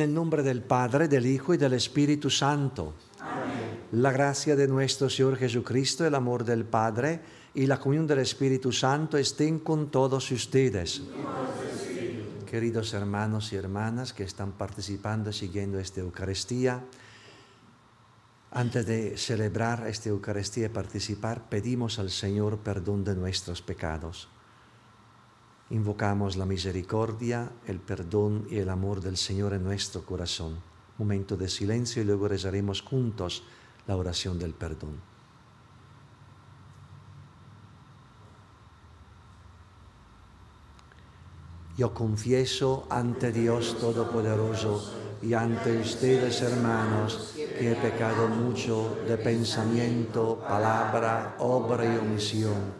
En el nombre del Padre, del Hijo y del Espíritu Santo. La gracia de nuestro Señor Jesucristo, el amor del Padre y la comunión del Espíritu Santo estén con todos ustedes. Queridos hermanos y hermanas que están participando, siguiendo esta Eucaristía, antes de celebrar esta Eucaristía y participar, pedimos al Señor perdón de nuestros pecados. Invocamos la misericordia, el perdón y el amor del Señor en nuestro corazón. Momento de silencio y luego rezaremos juntos la oración del perdón. Yo confieso ante Dios Todopoderoso y ante ustedes, hermanos, que he pecado mucho de pensamiento, palabra, obra y omisión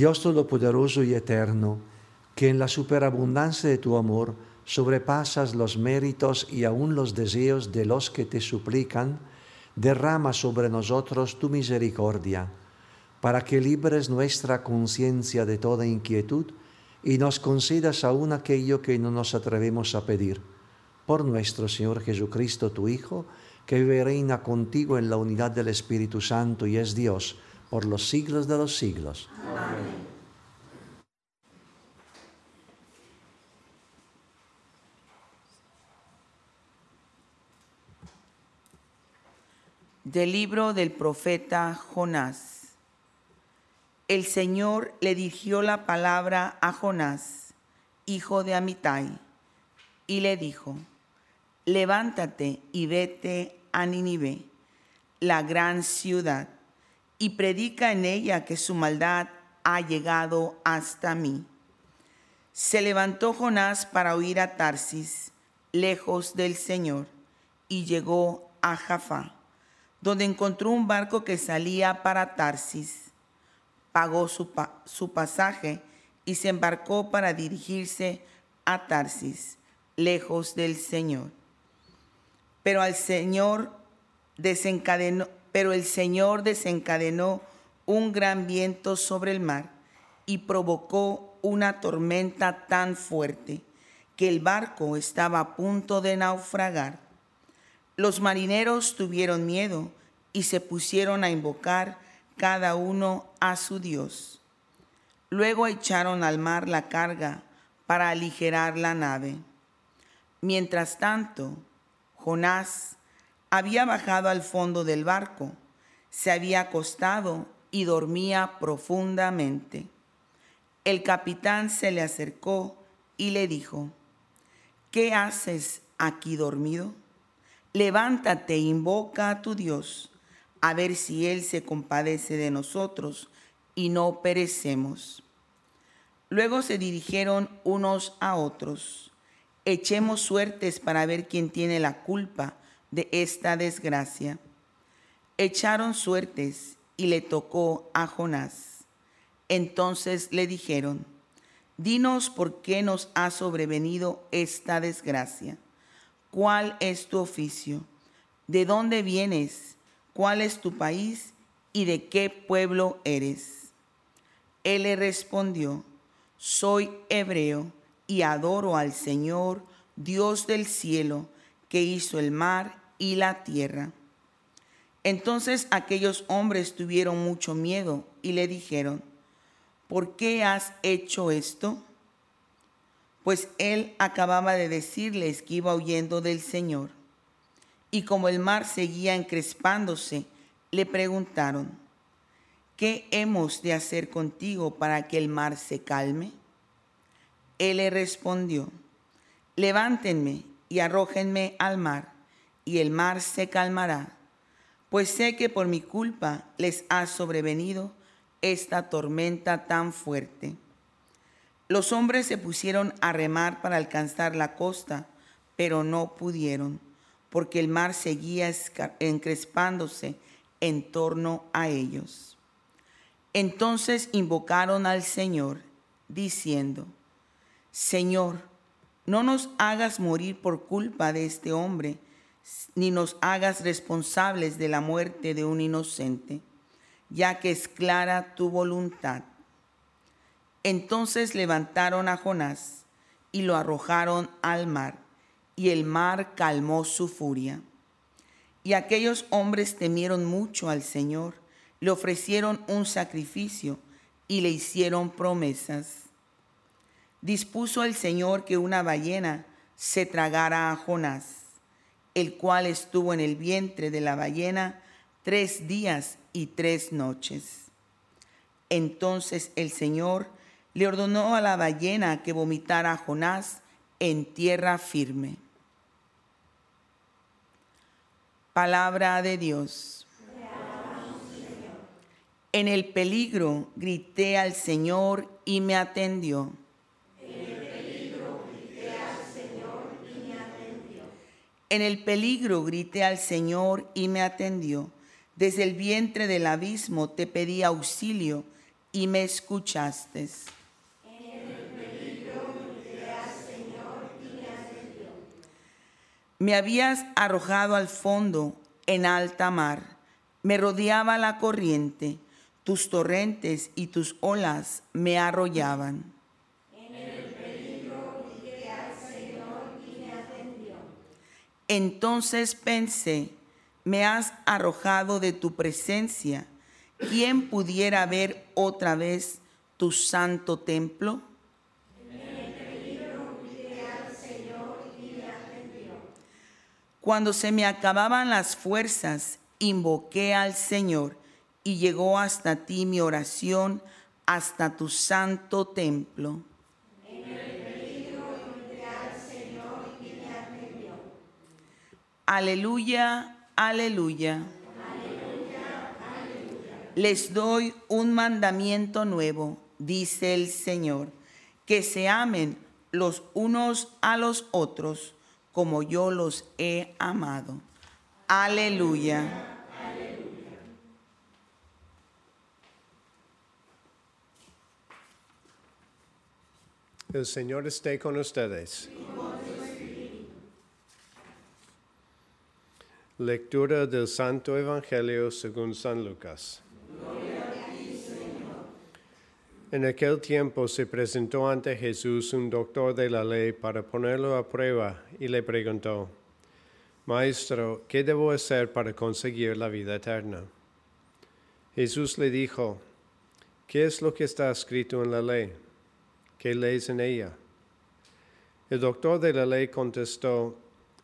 Dios Todopoderoso y Eterno, que en la superabundancia de tu amor sobrepasas los méritos y aún los deseos de los que te suplican, derrama sobre nosotros tu misericordia, para que libres nuestra conciencia de toda inquietud y nos concedas aún aquello que no nos atrevemos a pedir. Por nuestro Señor Jesucristo, tu Hijo, que vive reina contigo en la unidad del Espíritu Santo y es Dios, por los siglos de los siglos. Amén. Del libro del profeta Jonás. El Señor le dirigió la palabra a Jonás, hijo de Amitai, y le dijo, levántate y vete a Nínive, la gran ciudad y predica en ella que su maldad ha llegado hasta mí. Se levantó Jonás para huir a Tarsis, lejos del Señor, y llegó a Jaffa, donde encontró un barco que salía para Tarsis. Pagó su, su pasaje y se embarcó para dirigirse a Tarsis, lejos del Señor. Pero al Señor desencadenó, pero el Señor desencadenó un gran viento sobre el mar y provocó una tormenta tan fuerte que el barco estaba a punto de naufragar. Los marineros tuvieron miedo y se pusieron a invocar cada uno a su Dios. Luego echaron al mar la carga para aligerar la nave. Mientras tanto, Jonás había bajado al fondo del barco, se había acostado y dormía profundamente. El capitán se le acercó y le dijo, ¿qué haces aquí dormido? Levántate e invoca a tu Dios, a ver si Él se compadece de nosotros y no perecemos. Luego se dirigieron unos a otros. Echemos suertes para ver quién tiene la culpa de esta desgracia. Echaron suertes y le tocó a Jonás. Entonces le dijeron, Dinos por qué nos ha sobrevenido esta desgracia. ¿Cuál es tu oficio? ¿De dónde vienes? ¿Cuál es tu país? ¿Y de qué pueblo eres? Él le respondió, Soy hebreo y adoro al Señor, Dios del cielo, que hizo el mar y la tierra. Entonces aquellos hombres tuvieron mucho miedo y le dijeron, ¿por qué has hecho esto? Pues él acababa de decirles que iba huyendo del Señor. Y como el mar seguía encrespándose, le preguntaron, ¿qué hemos de hacer contigo para que el mar se calme? Él le respondió, levántenme y arrójenme al mar, y el mar se calmará pues sé que por mi culpa les ha sobrevenido esta tormenta tan fuerte. Los hombres se pusieron a remar para alcanzar la costa, pero no pudieron, porque el mar seguía encrespándose en torno a ellos. Entonces invocaron al Señor, diciendo, Señor, no nos hagas morir por culpa de este hombre, ni nos hagas responsables de la muerte de un inocente, ya que es clara tu voluntad. Entonces levantaron a Jonás y lo arrojaron al mar, y el mar calmó su furia. Y aquellos hombres temieron mucho al Señor, le ofrecieron un sacrificio y le hicieron promesas. Dispuso el Señor que una ballena se tragara a Jonás el cual estuvo en el vientre de la ballena tres días y tres noches. Entonces el Señor le ordenó a la ballena que vomitara a Jonás en tierra firme. Palabra de Dios. En el peligro grité al Señor y me atendió. En el peligro grité al Señor y me atendió. Desde el vientre del abismo te pedí auxilio y me escuchaste. En el peligro Señor y me. Me habías arrojado al fondo en alta mar. Me rodeaba la corriente. Tus torrentes y tus olas me arrollaban. Entonces pensé, me has arrojado de tu presencia. ¿Quién pudiera ver otra vez tu santo templo? Cuando se me acababan las fuerzas, invoqué al Señor y llegó hasta ti mi oración, hasta tu santo templo. Aleluya, aleluya. Les doy un mandamiento nuevo, dice el Señor, que se amen los unos a los otros como yo los he amado. Aleluya. El Señor esté con ustedes. Lectura del Santo Evangelio según San Lucas. En aquel tiempo se presentó ante Jesús un doctor de la ley para ponerlo a prueba y le preguntó, Maestro, ¿qué debo hacer para conseguir la vida eterna? Jesús le dijo, ¿qué es lo que está escrito en la ley? ¿Qué lees en ella? El doctor de la ley contestó,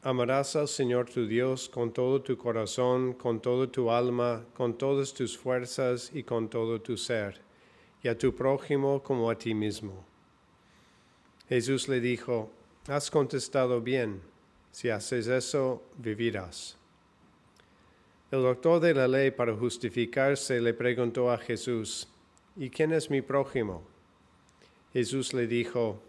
Amarás al Señor tu Dios con todo tu corazón, con toda tu alma, con todas tus fuerzas y con todo tu ser, y a tu prójimo como a ti mismo. Jesús le dijo, Has contestado bien, si haces eso, vivirás. El doctor de la ley, para justificarse, le preguntó a Jesús, ¿y quién es mi prójimo? Jesús le dijo,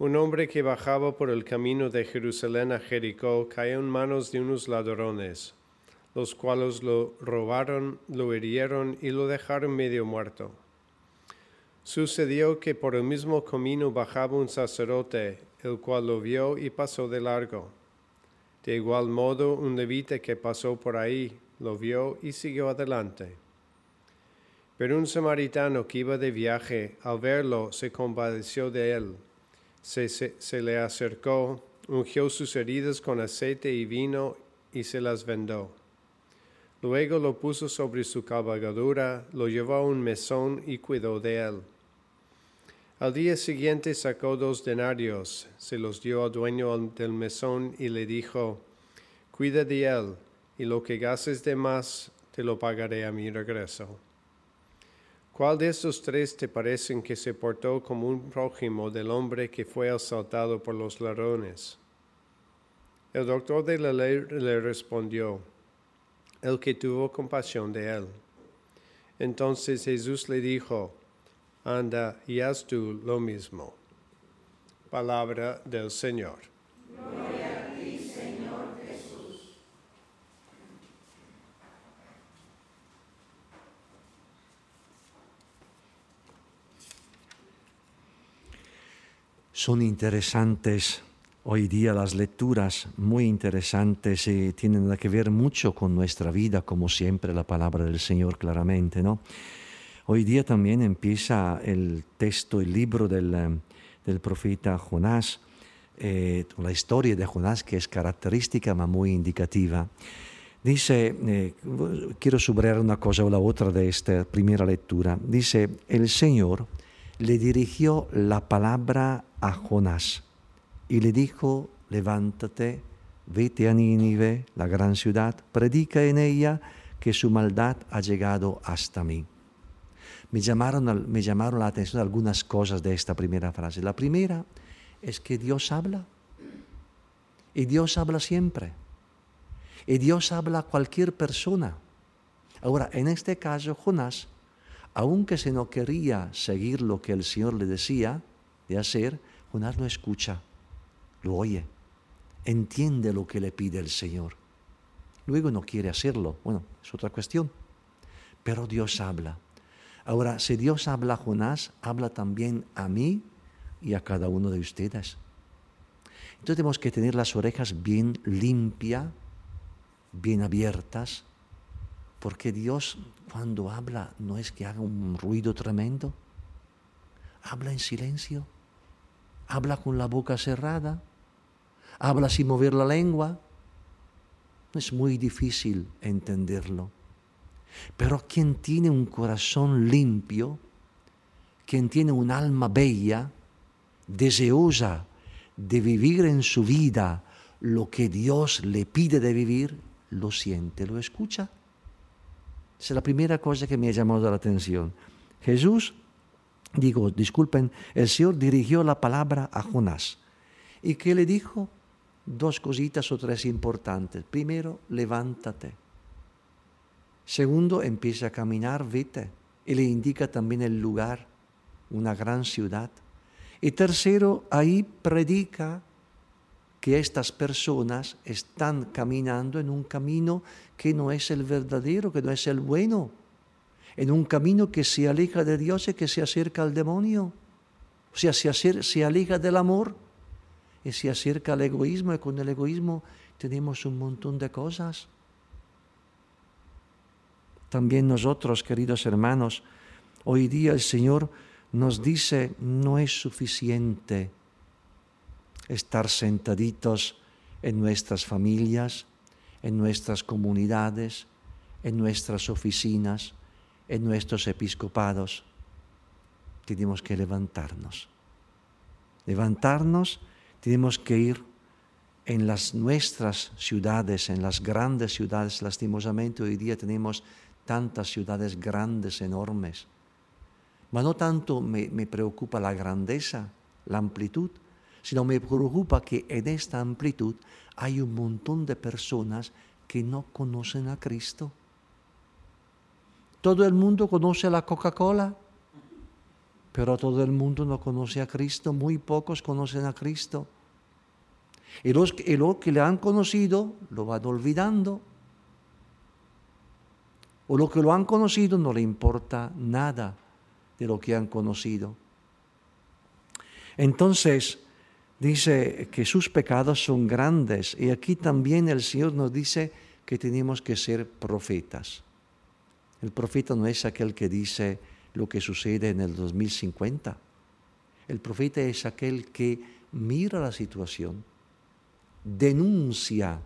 un hombre que bajaba por el camino de Jerusalén a Jericó cayó en manos de unos ladrones, los cuales lo robaron, lo hirieron y lo dejaron medio muerto. Sucedió que por el mismo camino bajaba un sacerdote, el cual lo vio y pasó de largo. De igual modo, un levita que pasó por ahí lo vio y siguió adelante. Pero un samaritano que iba de viaje, al verlo, se compadeció de él se, le acercó, ungió sus heridas con aceite y vino y se las vendó. Luego lo puso sobre su cabalgadura, lo llevó a un mesón y cuidó de él. Al día siguiente sacó dos denarios, se los dio al dueño del mesón y le dijo, Cuida de él, y lo que gastes de más te lo pagaré a mi regreso. ¿Cuál de estos tres te parecen que se portó como un prójimo del hombre que fue asaltado por los ladrones? El doctor de la ley le respondió, el que tuvo compasión de él. Entonces Jesús le dijo, anda y haz tú lo mismo. Palabra del Señor. Son interesantes hoy día las lecturas, muy interesantes y tienen que ver mucho con nuestra vida, como siempre la palabra del Señor claramente, ¿no? Hoy día también empieza el texto, el libro del, eh, profeta Jonás, eh, la historia de Jonás que es característica, pero muy indicativa. Dice, eh, quiero subrayar una cosa o la otra de esta primera lectura. Dice, el Señor le dirigió la palabra a Jonás y le dijo, levántate, vete a Nínive, la gran ciudad, predica en ella que su maldad ha llegado hasta mí. Me llamaron, me llamaron la atención algunas cosas de esta primera frase. La primera es que Dios habla. Y Dios habla siempre. Y Dios habla a cualquier persona. Ahora, en este caso, Jonás aunque se no quería seguir lo que el Señor le decía de hacer, Jonás no escucha, lo oye, entiende lo que le pide el Señor. Luego no quiere hacerlo, bueno, es otra cuestión, pero Dios habla. Ahora, si Dios habla a Jonás, habla también a mí y a cada uno de ustedes. Entonces tenemos que tener las orejas bien limpias, bien abiertas, porque Dios cuando habla no es que haga un ruido tremendo, habla en silencio, habla con la boca cerrada, habla sin mover la lengua. Es muy difícil entenderlo. Pero quien tiene un corazón limpio, quien tiene un alma bella, deseosa de vivir en su vida lo que Dios le pide de vivir, lo siente, lo escucha. Esa es la primera cosa que me ha llamado la atención. Jesús, digo, disculpen, el Señor dirigió la palabra a Jonás. ¿Y qué le dijo? Dos cositas o tres importantes. Primero, levántate. Segundo, empieza a caminar, vete. Y le indica también el lugar, una gran ciudad. Y tercero, ahí predica que estas personas están caminando en un camino que no es el verdadero, que no es el bueno, en un camino que se aleja de Dios y que se acerca al demonio, o sea, se, se aleja del amor y se acerca al egoísmo y con el egoísmo tenemos un montón de cosas. También nosotros, queridos hermanos, hoy día el Señor nos dice, no es suficiente estar sentaditos en nuestras familias, en nuestras comunidades, en nuestras oficinas, en nuestros episcopados. Tenemos que levantarnos. Levantarnos, tenemos que ir en las nuestras ciudades, en las grandes ciudades. Lastimosamente hoy día tenemos tantas ciudades grandes, enormes. Pero no tanto me, me preocupa la grandeza, la amplitud, sino me preocupa que en esta amplitud hay un montón de personas que no conocen a Cristo. Todo el mundo conoce la Coca-Cola, pero todo el mundo no conoce a Cristo, muy pocos conocen a Cristo. Y los, que le han conocido lo van olvidando. O los que lo han conocido no le importa nada de lo que han conocido. Entonces, dice que sus pecados son grandes y aquí también el Señor nos dice que tenemos que ser profetas. El profeta no es aquel que dice lo que sucede en el 2050. El profeta es aquel que mira la situación, denuncia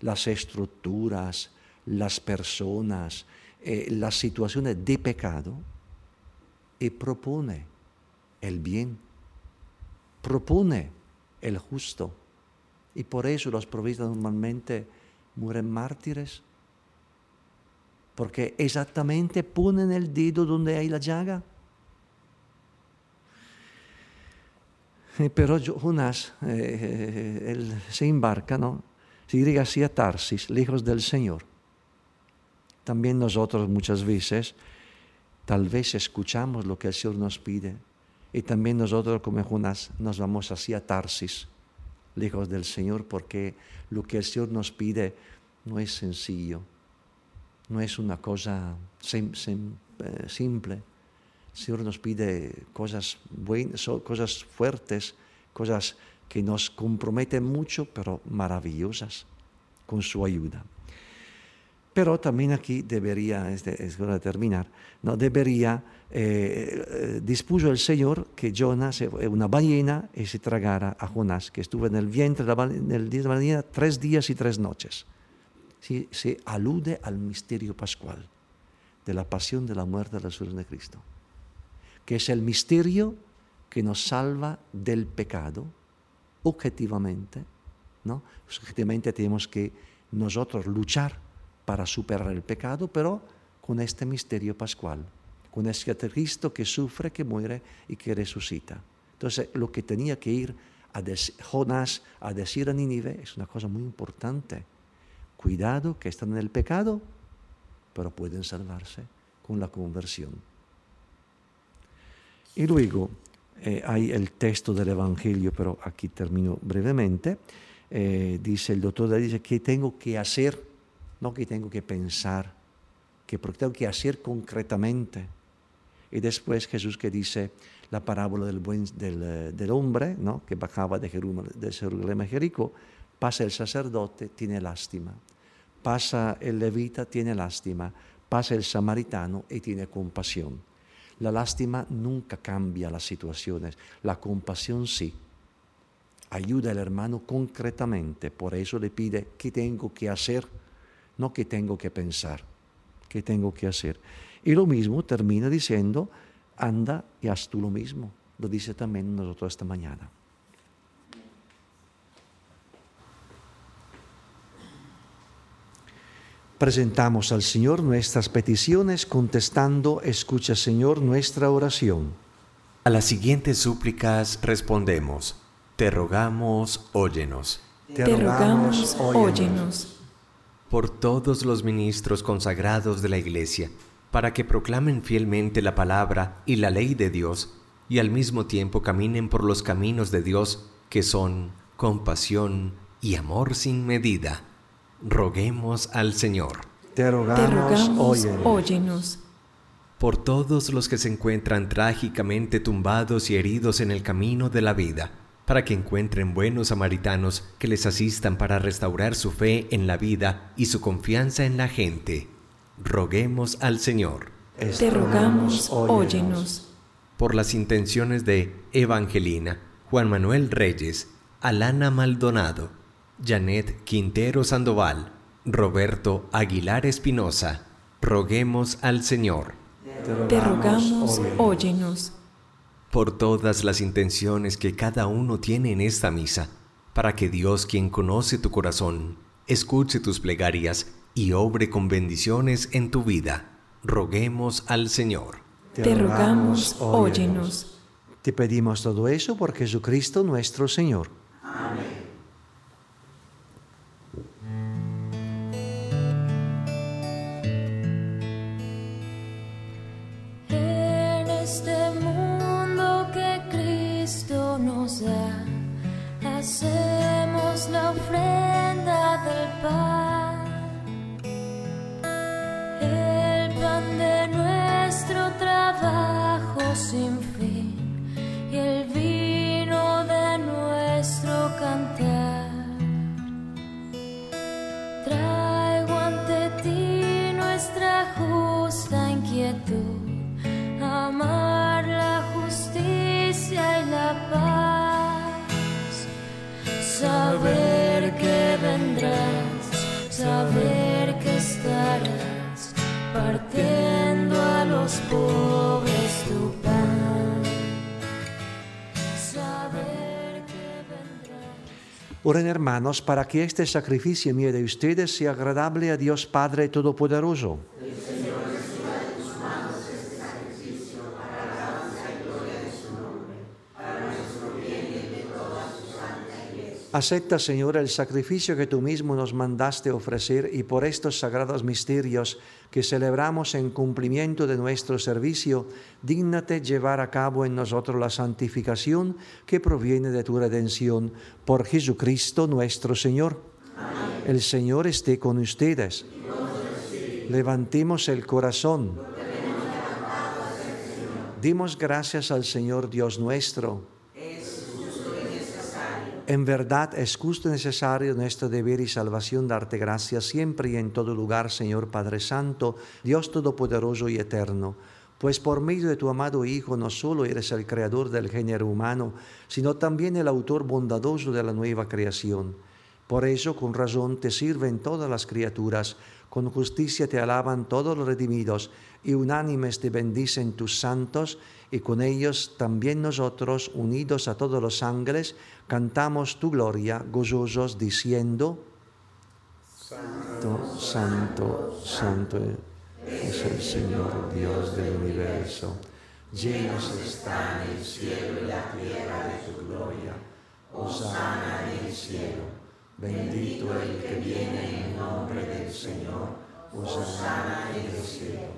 las estructuras, las personas, eh, las situaciones de pecado y propone el bien, propone el justo. Y por eso los profetas normalmente mueren mártires, porque exactamente ponen el dedo donde hay la llaga. Pero Jonás, eh, él se embarca, ¿no? Se dirige hacia Tarsis, lejos del Señor. También nosotros muchas veces, tal vez escuchamos lo que el Señor nos pide, y también nosotros como Jonás nos vamos hacia Tarsis, lejos del Señor, porque lo que el Señor nos pide no es sencillo, no es una cosa eh, simple. El Señor nos pide cosas buenas, cosas fuertes, cosas que nos comprometen mucho, pero maravillosas, con su ayuda. Pero también aquí debería, es, hora de terminar, no debería, eh, eh, dispuso el Señor que Jonas, una ballena, y se tragara a Jonás, que estuvo en el vientre del día de la ballena tres días y tres noches. Sí, se alude al misterio pascual de la pasión, de la muerte, de la resurrección de Cristo, que es el misterio que nos salva del pecado objetivamente, ¿no? Objetivamente tenemos que nosotros luchar para superar el pecado, pero con este misterio pascual, con este Cristo que sufre, que muere y que resucita. Entonces, lo que tenía que ir a Jonás a decir a Nínive es una cosa muy importante. Cuidado que están en el pecado, pero pueden salvarse con la conversión. Y luego eh, hay el texto del Evangelio, pero aquí termino brevemente. Eh, dice el doctor, dice, ¿qué tengo que hacer no que tengo que pensar, que tengo que hacer concretamente. Y después Jesús que dice la parábola del, buen, del, eh, del hombre ¿no? que bajaba de Jerusalén a Jericó, pasa el sacerdote, tiene lástima, pasa el levita, tiene lástima, pasa el samaritano y tiene compasión. La lástima nunca cambia las situaciones, la compasión sí. Ayuda al hermano concretamente, por eso le pide, ¿qué tengo que hacer? no que tengo que pensar, que tengo que hacer. Y lo mismo termina diciendo, anda y haz tú lo mismo. Lo dice también nosotros esta mañana. Presentamos al Señor nuestras peticiones contestando, escucha Señor nuestra oración. A las siguientes súplicas respondemos, te rogamos, óyenos. Te, rogamos, óyenos por todos los ministros consagrados de la Iglesia, para que proclamen fielmente la palabra y la ley de Dios, y al mismo tiempo caminen por los caminos de Dios, que son compasión y amor sin medida. Roguemos al Señor. Te rogamos, óyenos. Por todos los que se encuentran trágicamente tumbados y heridos en el camino de la vida, para que encuentren buenos samaritanos que les asistan para restaurar su fe en la vida y su confianza en la gente. Roguemos al Señor. Te rogamos, óyenos. Por las intenciones de Evangelina, Juan Manuel Reyes, Alana Maldonado, Janet Quintero Sandoval, Roberto Aguilar Espinosa, roguemos al Señor. Te rogamos, óyenos. Por todas las intenciones que cada uno tiene en esta misa, para que Dios, quien conoce tu corazón, escuche tus plegarias y obre con bendiciones en tu vida. Roguemos al Señor. Te rogamos, óyenos. Te pedimos todo eso por Jesucristo nuestro Señor. En trabajo sin fin y el vino de nuestro cantar. Oren hermanos para que este sacrificio mío de ustedes sea agradable a Dios Padre Todopoderoso. Acepta, Señor, el sacrificio que tú mismo nos mandaste ofrecer y por estos sagrados misterios que celebramos en cumplimiento de nuestro servicio, dígnate llevar a cabo en nosotros la santificación que proviene de tu redención por Jesucristo nuestro Señor. El Señor esté con ustedes. Levantemos el corazón. Dimos gracias al Señor Dios nuestro. En verdad es justo y necesario nuestro deber y salvación darte gracias siempre y en todo lugar, Señor Padre Santo, Dios Todopoderoso y Eterno. Pues por medio de tu amado Hijo no solo eres el creador del género humano, sino también el autor bondadoso de la nueva creación. Por eso, con razón, te sirven todas las criaturas, con justicia te alaban todos los redimidos, y unánimes te bendicen tus santos, y con ellos también nosotros, unidos a todos los ángeles, cantamos tu gloria, gozosos, diciendo, Santo, Santo, Santo es el Señor Dios del universo. Llenos están el cielo y la tierra de tu gloria. Osana en el cielo. Bendito el que viene en nombre del Señor. En.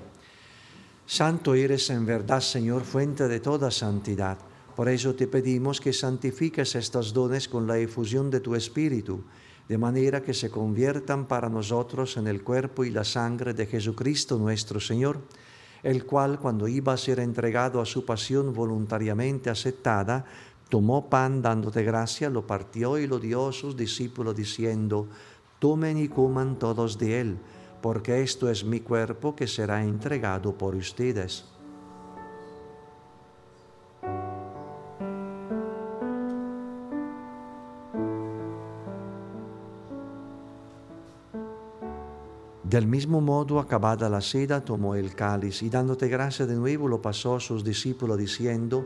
Santo eres en verdad, Señor, fuente de toda santidad. Por eso te pedimos que santifiques estos dones con la efusión de tu Espíritu, de manera que se conviertan para nosotros en el cuerpo y la sangre de Jesucristo nuestro Señor, el cual cuando iba a ser entregado a su pasión voluntariamente aceptada, tomó pan dándote gracia, lo partió y lo dio a sus discípulos diciendo, tomen y coman todos de él, porque esto es mi cuerpo que será entregado por ustedes. Del mismo modo, acabada la cena, tomó el cáliz y dándote gracia de nuevo lo pasó a sus discípulos diciendo,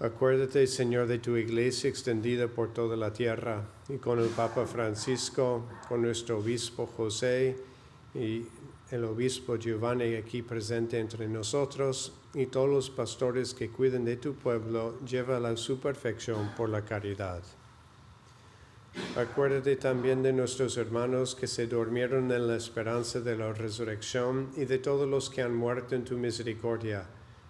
Acuérdate, Señor, de tu iglesia extendida por toda la tierra y con el Papa Francisco, con nuestro obispo José y el obispo Giovanni aquí presente entre nosotros y todos los pastores que cuiden de tu pueblo, llévala a su perfección por la caridad. Acuérdate también de nuestros hermanos que se durmieron en la esperanza de la resurrección y de todos los que han muerto en tu misericordia.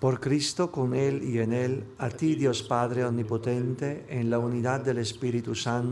Por Cristo, con Él y en Él, a ti Dios Padre Omnipotente, en la unidad del Espíritu Santo,